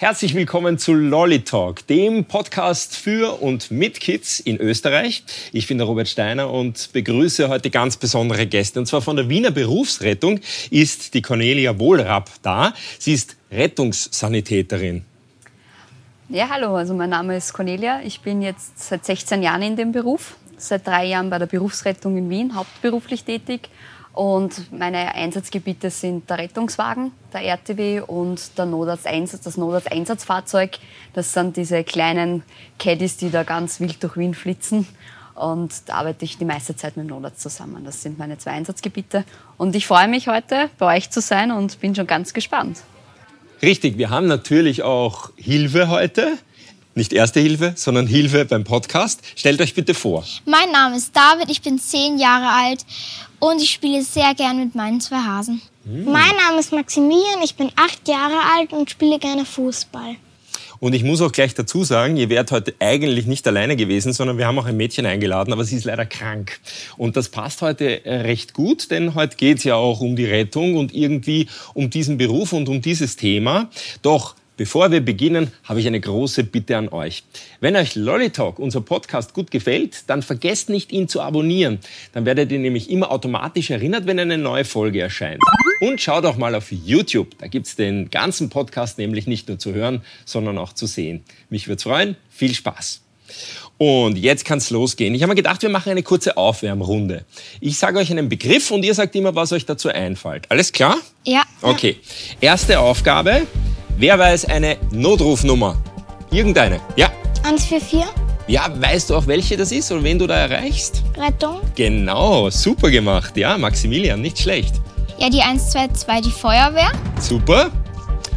Herzlich willkommen zu Lolly Talk, dem Podcast für und mit Kids in Österreich. Ich bin der Robert Steiner und begrüße heute ganz besondere Gäste. Und zwar von der Wiener Berufsrettung ist die Cornelia Wohlrapp da. Sie ist Rettungssanitäterin. Ja, hallo, also mein Name ist Cornelia. Ich bin jetzt seit 16 Jahren in dem Beruf, seit drei Jahren bei der Berufsrettung in Wien hauptberuflich tätig und meine Einsatzgebiete sind der Rettungswagen, der RTW und der Notarzteinsatz, das Notarzteinsatzfahrzeug. Das sind diese kleinen Caddies, die da ganz wild durch Wien flitzen. Und da arbeite ich die meiste Zeit mit dem Notarzt zusammen. Das sind meine zwei Einsatzgebiete. Und ich freue mich heute, bei euch zu sein und bin schon ganz gespannt. Richtig, wir haben natürlich auch Hilfe heute. Nicht Erste Hilfe, sondern Hilfe beim Podcast. Stellt euch bitte vor. Mein Name ist David, ich bin zehn Jahre alt und ich spiele sehr gern mit meinen zwei Hasen. Mhm. Mein Name ist Maximilian, ich bin acht Jahre alt und spiele gerne Fußball. Und ich muss auch gleich dazu sagen, ihr wärt heute eigentlich nicht alleine gewesen, sondern wir haben auch ein Mädchen eingeladen, aber sie ist leider krank. Und das passt heute äh, recht gut, denn heute geht es ja auch um die Rettung und irgendwie um diesen Beruf und um dieses Thema. Doch Bevor wir beginnen, habe ich eine große Bitte an euch. Wenn euch Lollitalk, unser Podcast, gut gefällt, dann vergesst nicht, ihn zu abonnieren. Dann werdet ihr nämlich immer automatisch erinnert, wenn eine neue Folge erscheint. Und schaut auch mal auf YouTube. Da gibt es den ganzen Podcast nämlich nicht nur zu hören, sondern auch zu sehen. Mich würde freuen. Viel Spaß. Und jetzt kann es losgehen. Ich habe mir gedacht, wir machen eine kurze Aufwärmrunde. Ich sage euch einen Begriff und ihr sagt immer, was euch dazu einfällt. Alles klar? Ja. Okay. Erste Aufgabe. Wer weiß eine Notrufnummer? Irgendeine. Ja. 144. Ja, weißt du auch, welche das ist und wen du da erreichst? Rettung. Genau, super gemacht. Ja, Maximilian, nicht schlecht. Ja, die 122, die Feuerwehr. Super.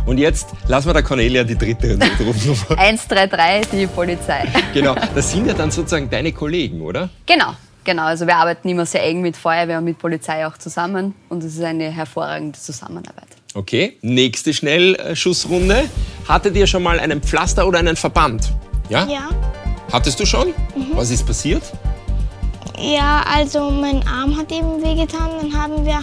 Und jetzt lassen wir der Cornelia die dritte Notrufnummer. 133, die Polizei. Genau, das sind ja dann sozusagen deine Kollegen, oder? Genau, genau. Also wir arbeiten immer sehr eng mit Feuerwehr und mit Polizei auch zusammen und es ist eine hervorragende Zusammenarbeit. Okay, nächste Schnellschussrunde. Hattet ihr schon mal einen Pflaster oder einen Verband? Ja? Ja. Hattest du schon? Mhm. Was ist passiert? Ja, also mein Arm hat eben wehgetan. Dann haben wir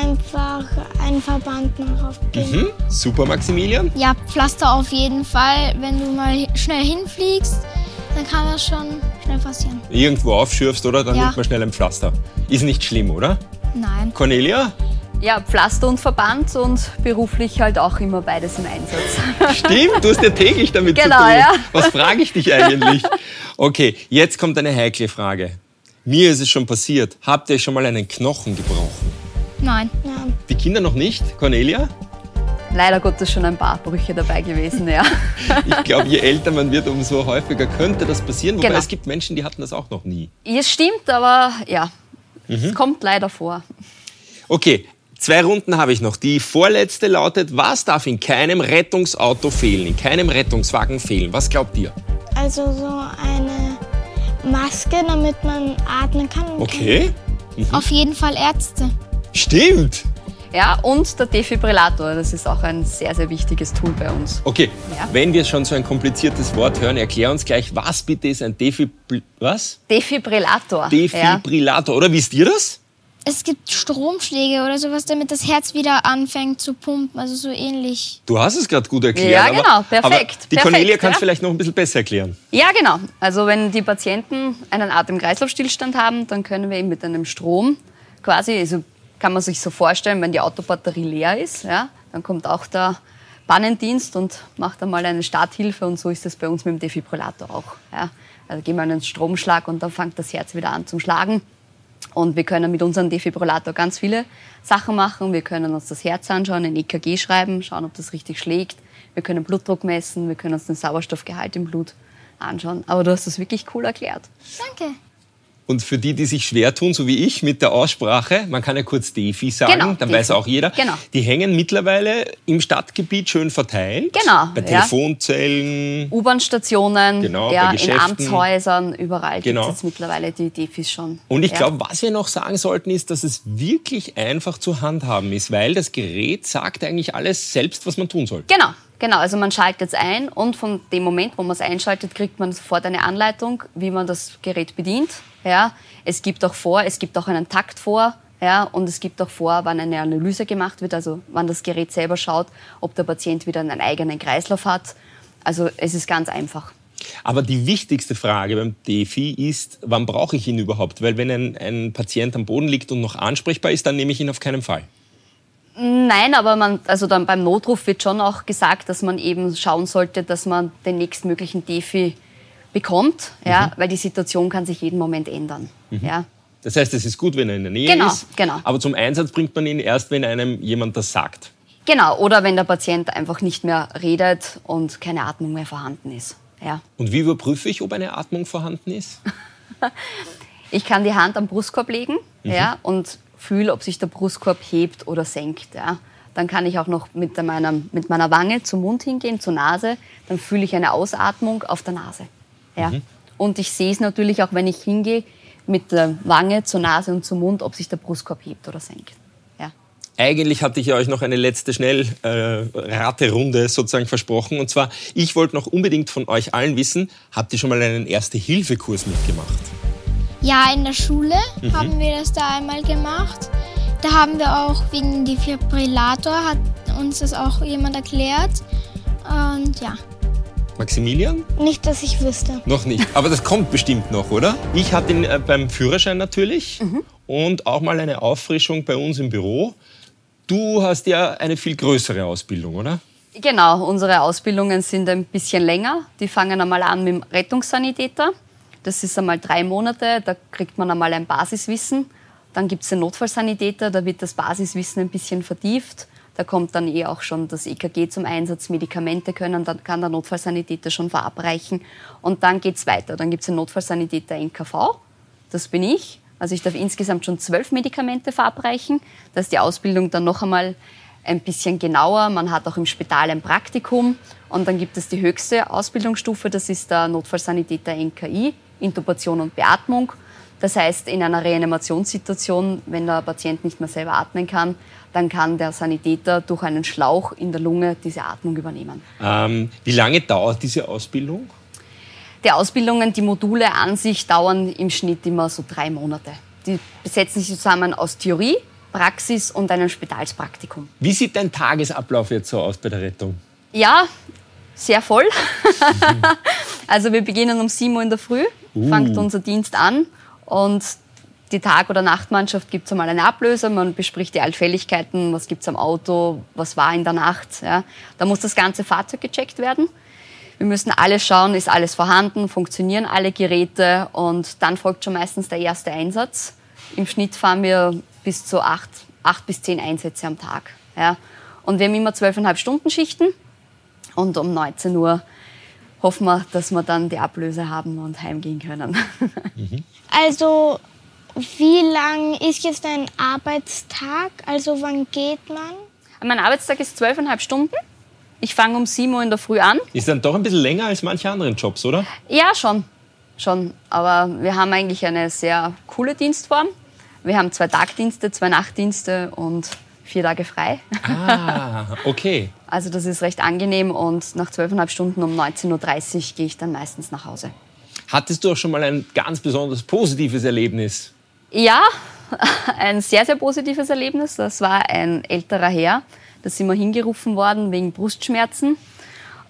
einfach einen Verband noch aufgegeben. Mhm. Super, Maximilian. Ja, Pflaster auf jeden Fall. Wenn du mal schnell hinfliegst, dann kann das schon schnell passieren. Irgendwo aufschürfst, oder? Dann Ja. nimmt man schnell ein Pflaster. Ist nicht schlimm, oder? Nein. Cornelia? Ja, Pflaster und Verband und beruflich halt auch immer beides im Einsatz. Stimmt, du hast ja täglich damit Genau, zu tun. ja. Was frage ich dich eigentlich? Okay, jetzt kommt eine heikle Frage. Mir ist es schon passiert. Habt ihr schon mal einen Knochen gebrochen? Nein. Ja. Die Kinder noch nicht? Cornelia? Leider Gottes schon ein paar Brüche dabei gewesen, ja. Ich glaube, je älter man wird, umso häufiger könnte das passieren. Wobei Genau. es gibt Menschen, die hatten das auch noch nie. Es stimmt, aber ja, Mhm. es kommt leider vor. Okay, zwei Runden habe ich noch. Die vorletzte lautet, was darf in keinem Rettungsauto fehlen, in keinem Rettungswagen fehlen? Was glaubt ihr? Also so eine Maske, damit man atmen kann. Okay, Auf jeden Fall Ärzte. stimmt. Ja, und der Defibrillator, das ist auch ein sehr, sehr wichtiges Tool bei uns. Okay, Ja. wenn wir schon so ein kompliziertes Wort hören, erklär uns gleich, was bitte ist ein Defibri was? Defibrillator. Ja. Defibrillator, oder wisst ihr das? Es gibt Stromschläge oder sowas, damit das Herz wieder anfängt zu pumpen. Also so ähnlich. Du hast es gerade gut erklärt. Ja, aber, genau, perfekt, Aber die perfekt, Cornelia kann es ja. vielleicht noch ein bisschen besser erklären. Ja, genau. Also wenn die Patienten einen Atem-Kreislauf-Stillstand haben, dann können wir eben mit einem Strom quasi, also kann man sich so vorstellen, wenn die Autobatterie leer ist, ja, dann kommt auch der Pannendienst und macht einmal eine Starthilfe und so ist es bei uns mit dem Defibrillator auch. Ja. Also geben wir einen Stromschlag und dann fängt das Herz wieder an zum Schlagen. Und wir können mit unserem Defibrillator ganz viele Sachen machen. Wir können uns das Herz anschauen, ein EKG schreiben, schauen, ob das richtig schlägt. Wir können Blutdruck messen, wir können uns den Sauerstoffgehalt im Blut anschauen. Aber du hast das wirklich cool erklärt. Danke. Und für die, die sich schwer tun, so wie ich, mit der Aussprache, man kann ja kurz Defi sagen, Genau, dann Defi. weiß auch jeder. Genau. Die hängen mittlerweile im Stadtgebiet schön verteilt. Genau, Bei ja. Telefonzellen. U-Bahn-Stationen, Genau, ja, in. Amtshäusern, überall Genau. gibt es jetzt mittlerweile die Defis schon. Und ich ja. glaube, was wir noch sagen sollten, ist, dass es wirklich einfach zu handhaben ist, weil das Gerät sagt eigentlich alles selbst, was man tun soll. Genau, genau. Also man schaltet es ein und von dem Moment, wo man es einschaltet, kriegt man sofort eine Anleitung, wie man das Gerät bedient. Ja, es gibt auch vor, es gibt auch einen Takt vor, Ja, und es gibt auch vor, wann eine Analyse gemacht wird, also wann das Gerät selber schaut, ob der Patient wieder einen eigenen Kreislauf hat. Also es ist ganz einfach. Aber die wichtigste Frage beim DEFI ist, wann brauche ich ihn überhaupt? Weil wenn ein, ein Patient am Boden liegt und noch ansprechbar ist, dann nehme ich ihn auf keinen Fall. Nein, aber man, also dann beim Notruf wird schon auch gesagt, dass man eben schauen sollte, dass man den nächstmöglichen DEFI bekommt, ja, weil die Situation kann sich jeden Moment ändern. Ja. Das heißt, es ist gut, wenn er in der Nähe Genau, ist. genau. Aber zum Einsatz bringt man ihn erst, wenn einem jemand das sagt. Genau, oder wenn der Patient einfach nicht mehr redet und keine Atmung mehr vorhanden ist. Ja. Und wie überprüfe ich, ob eine Atmung vorhanden ist? Ich kann die Hand am Brustkorb legen ja, und fühle, ob sich der Brustkorb hebt oder senkt. Ja. Dann kann ich auch noch mit meiner, mit meiner Wange zum Mund hingehen, zur Nase. Dann fühle ich eine Ausatmung auf der Nase. Ja. Und ich sehe es natürlich auch, wenn ich hingehe, mit der Wange zur Nase und zum Mund, ob sich der Brustkorb hebt oder senkt. Ja. Eigentlich hatte ich ja euch noch eine letzte Schnellraterunde sozusagen versprochen. Und zwar, ich wollte noch unbedingt von euch allen wissen, habt ihr schon mal einen Erste-Hilfe-Kurs mitgemacht? Ja, in der Schule haben wir das da einmal gemacht. Da haben wir auch wegen Defibrillator, hat uns das auch jemand erklärt. Und ja. Maximilian? Nicht, dass ich wüsste. Noch nicht. Aber das kommt bestimmt noch, oder? Ich hatte ihn äh, beim Führerschein natürlich und auch mal eine Auffrischung bei uns im Büro. Du hast ja eine viel größere Ausbildung, oder? Genau, unsere Ausbildungen sind ein bisschen länger. Die fangen einmal an mit dem Rettungssanitäter. Das ist einmal drei Monate, da kriegt man einmal ein Basiswissen. Dann gibt es den Notfallsanitäter, da wird das Basiswissen ein bisschen vertieft. Da kommt dann eh auch schon das EKG zum Einsatz, Medikamente können, dann kann der Notfallsanitäter schon verabreichen. Und dann geht es weiter. Dann gibt es den Notfallsanitäter NKV, das bin ich. Also ich darf insgesamt schon zwölf Medikamente verabreichen. Da ist die Ausbildung dann noch einmal ein bisschen genauer. Man hat auch im Spital ein Praktikum. Und dann gibt es die höchste Ausbildungsstufe, das ist der Notfallsanitäter NKI, Intubation und Beatmung. Das heißt, in einer Reanimationssituation, wenn der Patient nicht mehr selber atmen kann, dann kann der Sanitäter durch einen Schlauch in der Lunge diese Atmung übernehmen. Ähm, wie lange dauert diese Ausbildung? Die Ausbildungen, die Module an sich dauern im Schnitt immer so drei Monate. Die besetzen sich zusammen aus Theorie, Praxis und einem Spitalspraktikum. Wie sieht dein Tagesablauf jetzt so aus bei der Rettung? Ja, sehr voll. also wir beginnen um 7 Uhr in der Früh, fängt unser Dienst an und die Tag- oder Nachtmannschaft gibt es einmal eine Ablöse, man bespricht die Allfälligkeiten, was gibt es am Auto, was war in der Nacht. Ja. Da muss das ganze Fahrzeug gecheckt werden. Wir müssen alles schauen, ist alles vorhanden, funktionieren alle Geräte und dann folgt schon meistens der erste Einsatz. Im Schnitt fahren wir bis zu acht, acht bis zehn Einsätze am Tag. Ja. Und wir haben immer zwölfeinhalb Stunden Schichten und um 19 Uhr hoffen wir, dass wir dann die Ablöse haben und heimgehen können. Also, wie lang ist jetzt ein Arbeitstag? Also, wann geht man? mein Arbeitstag ist zwölfeinhalb Stunden. Ich fange um 7 Uhr in der Früh an. Ist dann doch ein bisschen länger als manche anderen Jobs, oder? Ja, schon. Schon. Aber wir haben eigentlich eine sehr coole Dienstform. Wir haben zwei Tagdienste, zwei Nachtdienste und vier Tage frei. Ah, okay. Also das ist recht angenehm und nach zwölfeinhalb Stunden um 19.30 Uhr gehe ich dann meistens nach Hause. Hattest du auch schon mal ein ganz besonders positives Erlebnis? Ja, ein sehr, sehr positives Erlebnis. Das war ein älterer Herr. Da sind wir hingerufen worden wegen Brustschmerzen.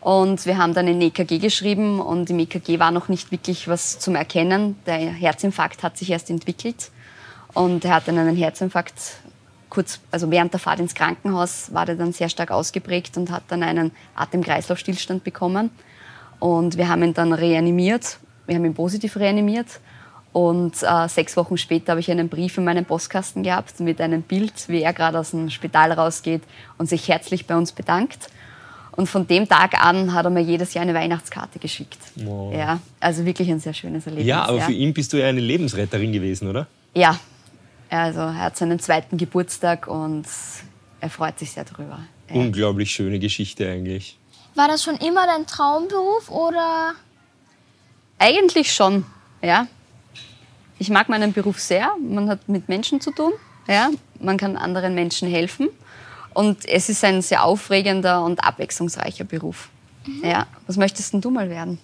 Und wir haben dann ein EKG geschrieben und im EKG war noch nicht wirklich was zum Erkennen. Der Herzinfarkt hat sich erst entwickelt und er hatte einen Herzinfarkt kurz, also während der Fahrt ins Krankenhaus war der dann sehr stark ausgeprägt und hat dann einen Atem-Kreislauf-Stillstand bekommen. Und wir haben ihn dann reanimiert. Wir haben ihn positiv reanimiert. Und äh, sechs Wochen später habe ich einen Brief in meinem Postkasten gehabt mit einem Bild, wie er gerade aus dem Spital rausgeht und sich herzlich bei uns bedankt. Und von dem Tag an hat er mir jedes Jahr eine Weihnachtskarte geschickt. Wow. Ja, also wirklich ein sehr schönes Erlebnis. Ja, aber für ihn bist du ja eine Lebensretterin gewesen, oder? Ja, also er hat seinen zweiten Geburtstag und er freut sich sehr drüber. Ja. Unglaublich schöne Geschichte eigentlich. War das schon immer dein Traumberuf oder? Eigentlich schon, ja. Ich mag meinen Beruf sehr. Man hat mit Menschen zu tun. Ja. Man kann anderen Menschen helfen. Und es ist ein sehr aufregender und abwechslungsreicher Beruf. Ja. Was möchtest denn du mal werden?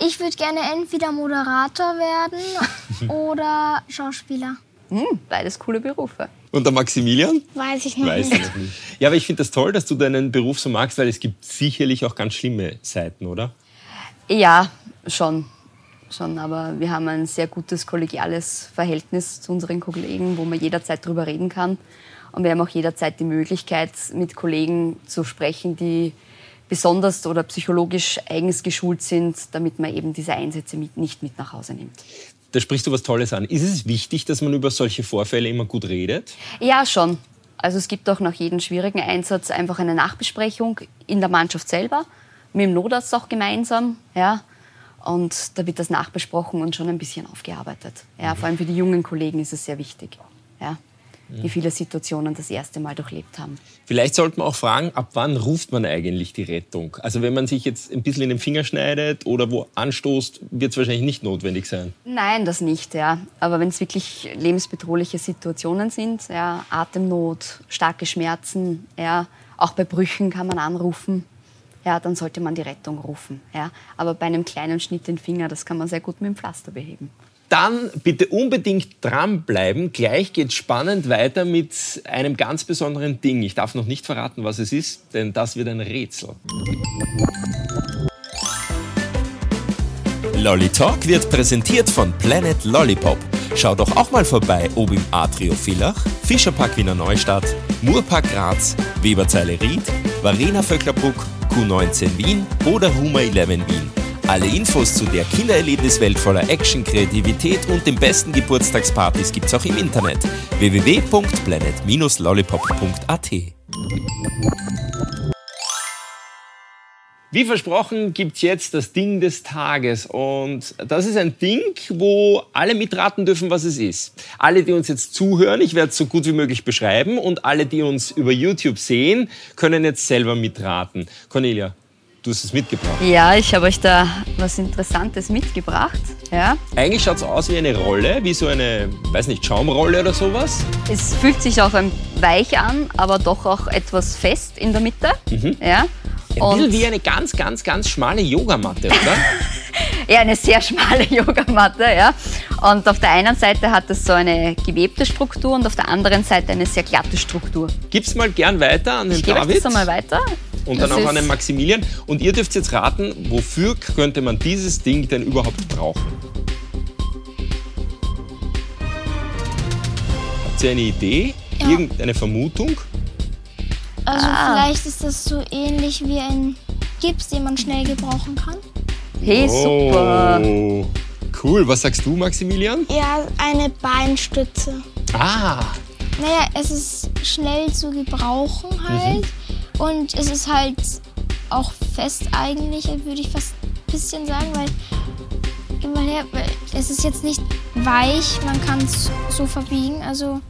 Ich würde gerne entweder Moderator werden oder Schauspieler. Hm, beides coole Berufe. Und der Maximilian? Weiß ich noch Weiß nicht. ich nicht. Ja, aber ich finde das toll, dass du deinen Beruf so magst, weil es gibt sicherlich auch ganz schlimme Seiten, oder? Ja, schon. Schon, aber wir haben ein sehr gutes kollegiales Verhältnis zu unseren Kollegen, wo man jederzeit drüber reden kann. Und wir haben auch jederzeit die Möglichkeit, mit Kollegen zu sprechen, die besonders oder psychologisch eigens geschult sind, damit man eben diese Einsätze mit, nicht mit nach Hause nimmt. Da sprichst du was Tolles an. Ist es wichtig, dass man über solche Vorfälle immer gut redet? Ja, schon. Also es gibt auch nach jedem schwierigen Einsatz einfach eine Nachbesprechung in der Mannschaft selber, mit dem Notarzt auch gemeinsam. Ja. Und da wird das nachbesprochen und schon ein bisschen aufgearbeitet. Ja, vor allem für die jungen Kollegen ist es sehr wichtig, ja, die viele Situationen das erste Mal durchlebt haben. Vielleicht sollte man auch fragen, ab wann ruft man eigentlich die Rettung? Also wenn man sich jetzt ein bisschen in den Finger schneidet oder wo anstoßt, wird es wahrscheinlich nicht notwendig sein. Nein, das nicht, ja. Aber wenn es wirklich lebensbedrohliche Situationen sind, ja, Atemnot, starke Schmerzen, ja, auch bei Brüchen kann man anrufen, ja, dann sollte man die Rettung rufen. Ja. Aber bei einem kleinen Schnitt den Finger, das kann man sehr gut mit dem Pflaster beheben. Dann bitte unbedingt dranbleiben. Gleich geht spannend weiter mit einem ganz besonderen Ding. Ich darf noch nicht verraten, was es ist, denn das wird ein Rätsel. Lolly Talk wird präsentiert von Planet Lollipop. Schau doch auch mal vorbei, ob im Atrio Villach, Fischerpark Wiener Neustadt, Murpark Graz, Weberzeile Ried, Varena Vöcklerbruck, Q19 Wien oder Huma 11 Wien. Alle Infos zu der Kindererlebniswelt voller Action, Kreativität und den besten Geburtstagspartys gibt's auch im Internet www.planet-lollipop.at. Wie versprochen gibt's jetzt das Ding des Tages. Und das ist ein Ding, wo alle mitraten dürfen, was es ist. Alle, die uns jetzt zuhören, ich werde es so gut wie möglich beschreiben. Und alle, die uns über YouTube sehen, können jetzt selber mitraten. Cornelia, du hast es mitgebracht. Ja, ich habe euch da was Interessantes mitgebracht. Ja. Eigentlich schaut's aus wie eine Rolle, wie so eine, weiß nicht, Schaumrolle oder sowas. Es fühlt sich auch ein weich an, aber doch auch etwas fest in der Mitte. Ja. Ein bisschen wie eine ganz, ganz, ganz schmale Yogamatte, oder? Ja, eine sehr schmale Yogamatte, ja. Und auf der einen Seite hat es so eine gewebte Struktur und auf der anderen Seite eine sehr glatte Struktur. Gib's mal gern weiter an den Ich gebe euch David das einmal weiter. Und dann Das auch an den Maximilian. Und ihr dürft jetzt raten, wofür könnte man dieses Ding denn überhaupt brauchen? Habt ihr eine Idee? Ja. Irgendeine Vermutung? Also Ah. vielleicht ist das so ähnlich wie ein Gips, den man schnell gebrauchen kann. Hey, super. Oh, cool. Was sagst du, Maximilian? Ja, eine Beinstütze. Ah, Naja, es ist schnell zu gebrauchen halt. Und es ist halt auch fest eigentlich, würde ich fast ein bisschen sagen, weil, es ist jetzt nicht weich, man kann es so verbiegen. Also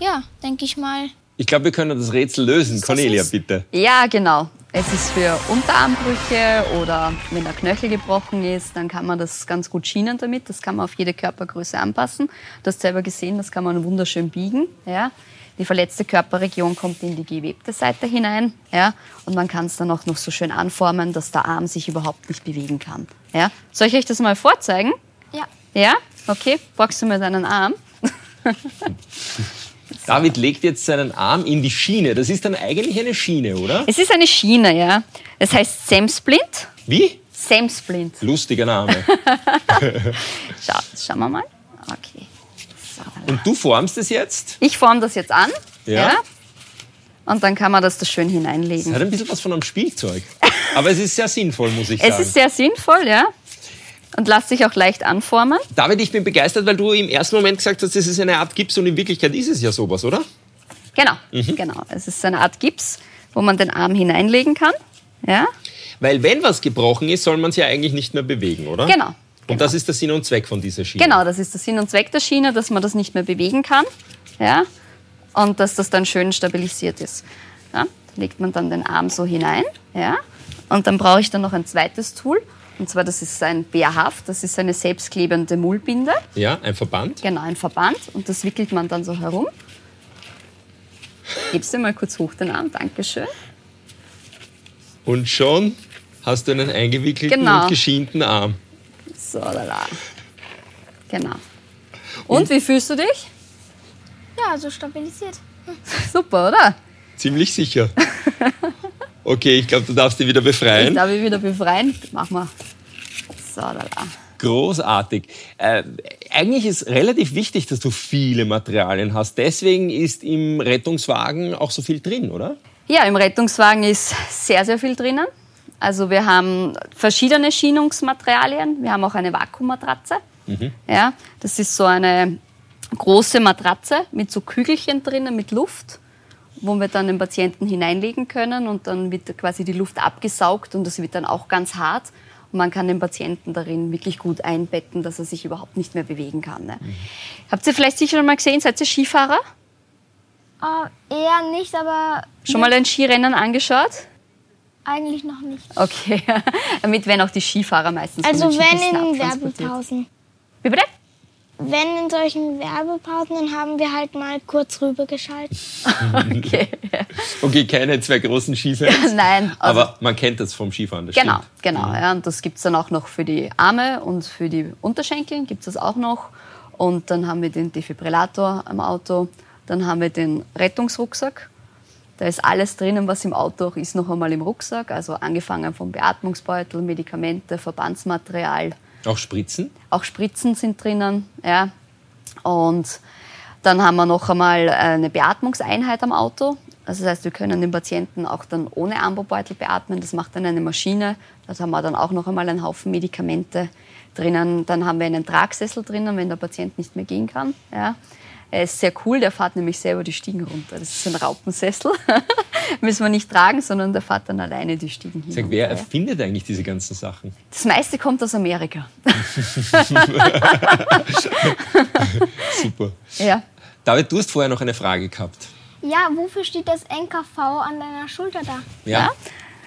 ja, denke ich mal. ich glaube, wir können das Rätsel lösen. das Cornelia, bitte. Ja, genau. Es ist für Unterarmbrüche oder wenn der Knöchel gebrochen ist, dann kann man das ganz gut schienen damit. Das kann man auf jede Körpergröße anpassen. Du hast selber gesehen, das kann man wunderschön biegen. Ja. Die verletzte Körperregion kommt in die gewebte Seite hinein. Ja. Und man kann es dann auch noch so schön anformen, dass der Arm sich überhaupt nicht bewegen kann. Ja. Soll ich euch das mal vorzeigen? Ja. Ja? Okay. Boxst du mir deinen Arm? David legt jetzt seinen Arm in die Schiene. Das ist dann eigentlich eine Schiene, oder? Es ist eine Schiene, ja. Es heißt Semsplint. Wie? Semsplint. Lustiger Name. Schau, schauen wir mal. Okay. Und du formst es jetzt? ich forme das jetzt an. Ja. Und dann kann man das da schön Es hineinlegen. hat ein bisschen was von einem Spielzeug. Aber es ist sehr sinnvoll, muss ich Es sagen. ist sehr sinnvoll, ja. Und lässt sich auch leicht anformen. David, ich bin begeistert, weil du im ersten Moment gesagt hast, das ist eine Art Gips und in Wirklichkeit ist es ja sowas, oder? Genau, Mhm. genau. Es ist eine Art Gips, wo man den Arm hineinlegen kann. Ja, Weil wenn was gebrochen ist, soll man es ja eigentlich nicht mehr bewegen, oder? genau. Und das ist der Sinn und Zweck von dieser Schiene. Genau, das ist der Sinn und Zweck der Schiene, dass man das nicht mehr bewegen kann. Ja, und dass das dann schön stabilisiert ist. Ja, da legt man dann den Arm so hinein. Ja, und dann brauche ich dann noch ein zweites Tool. Und zwar, das ist ein Bärhaft, das ist eine selbstklebende Mullbinde. Ja, ein Verband. Genau, ein Verband. Und das wickelt man dann so herum. Gibst du mal kurz hoch den Arm, Dankeschön. Und schon hast du einen eingewickelten Genau. und geschienten Arm. So, lala. Genau. Und wie fühlst du dich? Ja, so stabilisiert. Super, oder? Ziemlich sicher. Okay, ich glaube, du darfst dich wieder befreien. Ich darf ich wieder befreien. Machen wir. So, da, da. Großartig. Äh, eigentlich ist relativ wichtig, dass du viele Materialien hast. Deswegen ist im Rettungswagen auch so viel drin, oder? Ja, im Rettungswagen ist sehr, sehr viel drinnen. Also wir haben verschiedene Schienungsmaterialien. Wir haben auch eine Vakuummatratze. Mhm. Ja, das ist so eine große Matratze mit so Kügelchen drinnen mit Luft, wo wir dann den Patienten hineinlegen können und dann wird quasi die Luft abgesaugt und das wird dann auch ganz hart. Und man kann den Patienten darin wirklich gut einbetten, dass er sich überhaupt nicht mehr bewegen kann. Ne? Mhm. Habt ihr vielleicht sicher schon mal gesehen, seid ihr Skifahrer? Uh, eher nicht, aber. Schon mal ein Skirennen angeschaut? Eigentlich noch nicht. Okay, damit werden auch die Skifahrer meistens. Also wenn in Werbepausen. Wie bitte? Wenn in solchen Werbepausen, dann haben wir halt mal kurz rübergeschaltet. okay. Okay, keine zwei großen Skifans. Nein. Also aber man kennt das vom Skifahren, das Genau, stimmt. genau. Mhm. Ja, und das gibt es dann auch noch für die Arme und für die Unterschenkel gibt es das auch noch. Und dann haben wir den Defibrillator am Auto. Dann haben wir den Rettungsrucksack. Da ist alles drinnen, was im Auto auch ist, noch einmal im Rucksack. Also angefangen vom Beatmungsbeutel, Medikamente, Verbandsmaterial, auch Spritzen? Auch Spritzen sind drinnen, ja. Und dann haben wir noch einmal eine Beatmungseinheit am Auto. Also das heißt, wir können den Patienten auch dann ohne Armbobeutel beatmen. Das macht dann eine Maschine. Da haben wir dann auch noch einmal einen Haufen Medikamente drinnen. Dann haben wir einen Tragsessel drinnen, wenn der Patient nicht mehr gehen kann. Ja. Er ist sehr cool, der fährt nämlich selber die Stiegen runter. Das ist ein Raupensessel. Müssen wir nicht tragen, sondern der fährt dann alleine die Stiegen hin. Sag, wer erfindet eigentlich diese ganzen Sachen? Das meiste kommt aus Amerika. Super. Ja. David, du hast vorher noch eine Frage gehabt. Ja, wofür steht das NKV an deiner Schulter da? Ja. ja?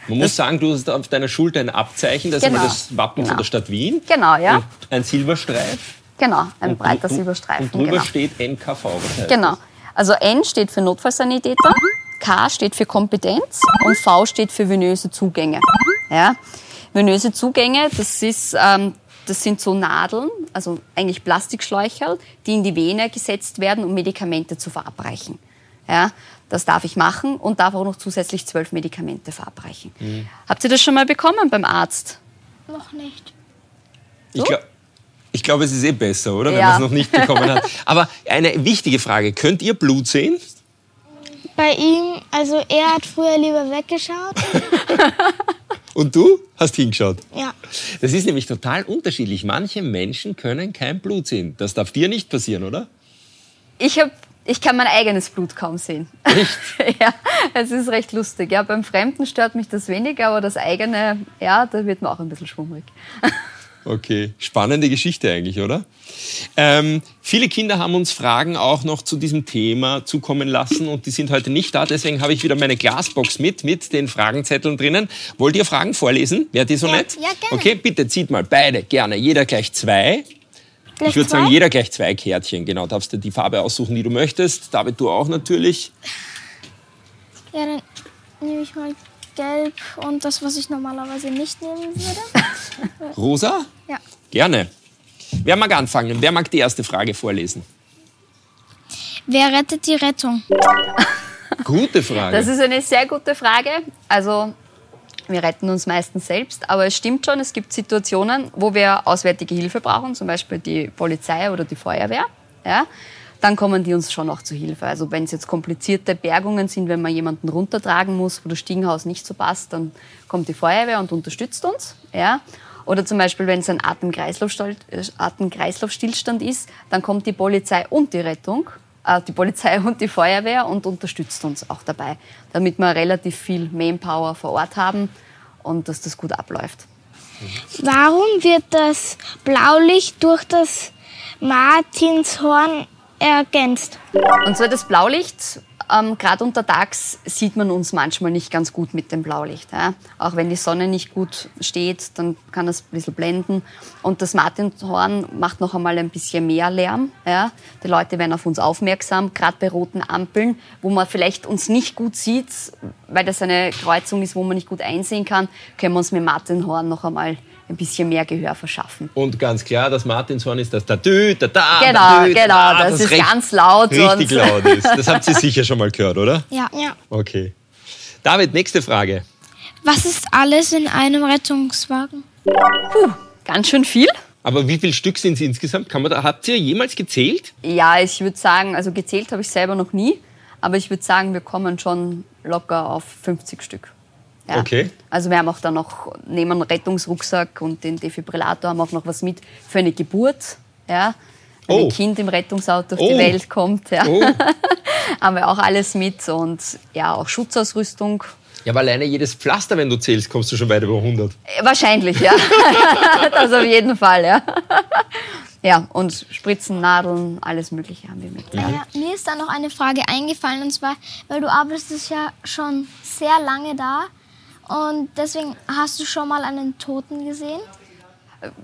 Man muss sagen, du hast auf deiner Schulter ein Abzeichen, das genau. ist das Wappen genau. von der Stadt Wien. Genau, ja. Und ein Silberstreif. Genau, ein und, breiter Silberstreifen. Und drüber genau. steht NKV. Genau. Also N steht für Notfallsanitäter, K steht für Kompetenz und V steht für venöse Zugänge. Ja? Venöse Zugänge, das, ist, ähm, das sind so Nadeln, also eigentlich Plastikschläucherl, die in die Vene gesetzt werden, um Medikamente zu verabreichen. Ja? Das darf ich machen und darf auch noch zusätzlich zwölf Medikamente verabreichen. Mhm. Habt ihr das schon mal bekommen beim Arzt? Noch nicht. So? Ich glaube, ich glaube, es ist eh besser, oder? Wenn man es noch nicht bekommen hat. Aber eine wichtige Frage: Könnt ihr Blut sehen? Bei ihm, also er hat früher lieber weggeschaut. Und du hast hingeschaut? Ja. Das ist nämlich total unterschiedlich. Manche Menschen können kein Blut sehen. Das darf dir nicht passieren, oder? Ich habe ich kann mein eigenes Blut kaum sehen. Echt? ja, es ist recht lustig. Ja, beim Fremden stört mich das weniger, aber das eigene, ja, da wird mir auch ein bisschen schwummrig. Okay, spannende Geschichte eigentlich, oder? Ähm, viele Kinder haben uns Fragen auch noch zu diesem Thema zukommen lassen und die sind heute nicht da. Deswegen habe ich wieder meine Glasbox mit, mit den Fragenzetteln drinnen. Wollt ihr Fragen vorlesen? Wäre die so ja, nett? Ja, gerne. Okay, bitte zieht mal beide, gerne. Jeder gleich zwei. Gleich ich würde sagen, jeder gleich zwei Kärtchen. Genau, darfst du die Farbe aussuchen, die du möchtest. David, du auch natürlich. Ja, dann nehme ich mal gelb und das, was ich normalerweise nicht nehmen würde. Rosa? Ja. Gerne. Wer mag anfangen? Wer mag die erste Frage vorlesen? Wer rettet die Rettung? Gute Frage. Das ist eine sehr gute Frage. Also wir retten uns meistens selbst, aber es stimmt schon, es gibt Situationen, wo wir auswärtige Hilfe brauchen, zum Beispiel die Polizei oder die Feuerwehr. Ja? Dann kommen die uns schon auch zu Hilfe. Also wenn es jetzt komplizierte Bergungen sind, wenn man jemanden runtertragen muss, wo das Stiegenhaus nicht so passt, dann kommt die Feuerwehr und unterstützt uns. Ja? Oder zum Beispiel, wenn es ein Atemkreislaufstillstand ist, dann kommt die Polizei und die Rettung, äh, die Polizei und die Feuerwehr und unterstützt uns auch dabei, damit wir relativ viel Manpower vor Ort haben und dass das gut abläuft. Warum wird das Blaulicht durch das Martinshorn ergänzt. Und zwar das Blaulicht, ähm, gerade untertags sieht man uns manchmal nicht ganz gut mit dem Blaulicht. Ja? Auch wenn die Sonne nicht gut steht, dann kann das ein bisschen blenden. Und das Martinshorn macht noch einmal ein bisschen mehr Lärm. Ja? Die Leute werden auf uns aufmerksam, gerade bei roten Ampeln, wo man vielleicht uns nicht gut sieht, weil das eine Kreuzung ist, wo man nicht gut einsehen kann, können wir uns mit Martinshorn noch einmal ein bisschen mehr Gehör verschaffen. Und ganz klar, das Martinshorn ist das da dü, da da. Genau, genau, da, das, ist recht- ganz laut. Richtig und laut ist. Das habt ihr sicher schon mal gehört, oder? Ja. ja. Okay. David, nächste Frage. Was ist alles in einem Rettungswagen? Ganz schön viel. Aber wie viele Stück sind es insgesamt? Kann man da, habt ihr jemals gezählt? Ja, ich würde sagen, also gezählt habe ich selber noch nie, aber ich würde sagen, wir kommen schon locker auf 50 Stück. Ja. Okay. Also wir haben auch dann noch neben dem Rettungsrucksack und den Defibrillator haben auch noch was mit für eine Geburt. Ja. Wenn Oh. ein Kind im Rettungsauto auf Oh. die Welt kommt, ja. Oh. haben wir auch alles mit und ja, auch Schutzausrüstung. Ja, aber alleine jedes Pflaster, wenn du zählst, kommst du schon weit über 100. Äh, Wahrscheinlich, ja. das auf jeden Fall, ja. Ja, und Spritzen, Nadeln, alles Mögliche haben wir mit. Ja. Ja, mir ist da noch eine Frage eingefallen und zwar, weil du arbeitest ja schon sehr lange da und deswegen hast du schon mal einen Toten gesehen?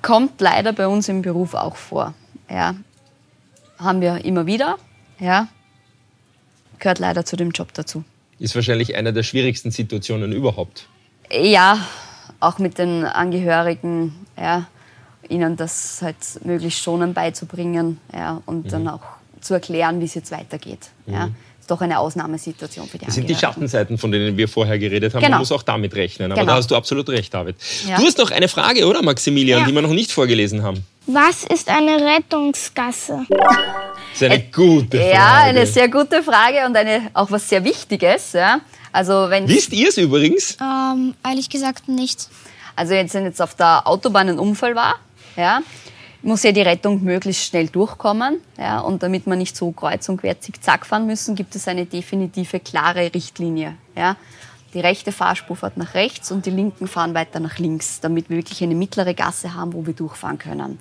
kommt leider bei uns im Beruf auch vor. Ja. Haben wir immer wieder. Ja. Gehört leider zu dem Job dazu. Ist wahrscheinlich eine der schwierigsten Situationen überhaupt. Ja, auch mit den Angehörigen, ja, ihnen das halt möglichst schonend beizubringen ja, und dann auch zu erklären, wie es jetzt weitergeht. Ja. Ist doch eine Ausnahmesituation für die Das sind die. Schattenseiten, von denen wir vorher geredet haben. Genau. Man muss auch damit rechnen. Aber Genau. da hast du absolut recht, David. Ja. Du hast noch eine Frage, oder Maximilian, Ja. die wir noch nicht vorgelesen haben? Was ist eine Rettungsgasse? Das ist eine gute Frage. Äh, Ja, eine sehr gute Frage und eine, auch was sehr Wichtiges. Ja. Also, wenn Wisst ihr es übrigens? Ähm, ehrlich gesagt nicht. Also jetzt, wenn jetzt auf der Autobahn ein Unfall war, ja, muss ja die Rettung möglichst schnell durchkommen. Ja, und damit wir nicht so kreuz und quer zickzack fahren müssen, gibt es eine definitive, klare Richtlinie. Ja. Die rechte Fahrspur fährt nach rechts und die linken fahren weiter nach links, damit wir wirklich eine mittlere Gasse haben, wo wir durchfahren können.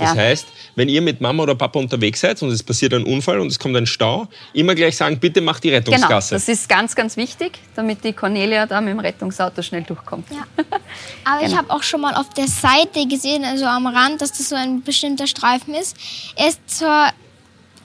Das Ja. heißt, wenn ihr mit Mama oder Papa unterwegs seid und es passiert ein Unfall und es kommt ein Stau, immer gleich sagen, bitte mach die Genau, Rettungsgasse. das ist ganz, ganz wichtig, damit die Cornelia da mit dem Rettungsauto schnell durchkommt. Ja. Aber ich Genau. habe auch schon mal auf der Seite gesehen, also am Rand, dass das so ein bestimmter Streifen ist. Er ist zwar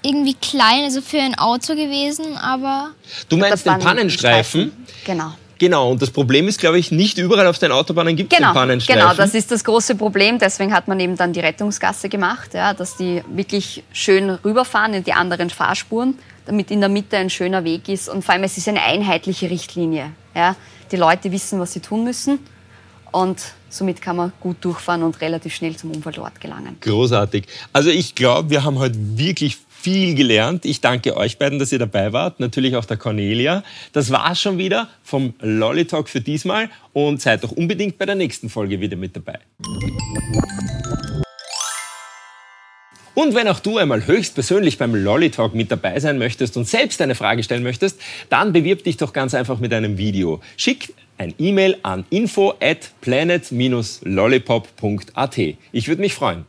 irgendwie klein, also für ein Auto gewesen, aber du meinst den Pannenstreifen? Genau. Genau, und das Problem ist, glaube ich, nicht überall auf den Autobahnen gibt es Genau, Pannenstreifen. genau, das ist das große Problem. Deswegen hat man eben dann die Rettungsgasse gemacht, ja, dass die wirklich schön rüberfahren in die anderen Fahrspuren, damit in der Mitte ein schöner Weg ist. Und vor allem, es ist eine einheitliche Richtlinie. Ja. Die Leute wissen, was sie tun müssen. Und somit kann man gut durchfahren und relativ schnell zum Unfallort gelangen. Großartig. Also ich glaube, wir haben heute wirklich viel gelernt. Ich danke euch beiden, dass ihr dabei wart. Natürlich auch der Cornelia. Das war's schon wieder vom Lolly Talk für diesmal. Und seid doch unbedingt bei der nächsten Folge wieder mit dabei. Und wenn auch du einmal höchstpersönlich beim Lolly Talk mit dabei sein möchtest und selbst eine Frage stellen möchtest, dann bewirb dich doch ganz einfach mit einem Video. Schick ein E-Mail an info at planet-lollipop.at. Ich würde mich freuen.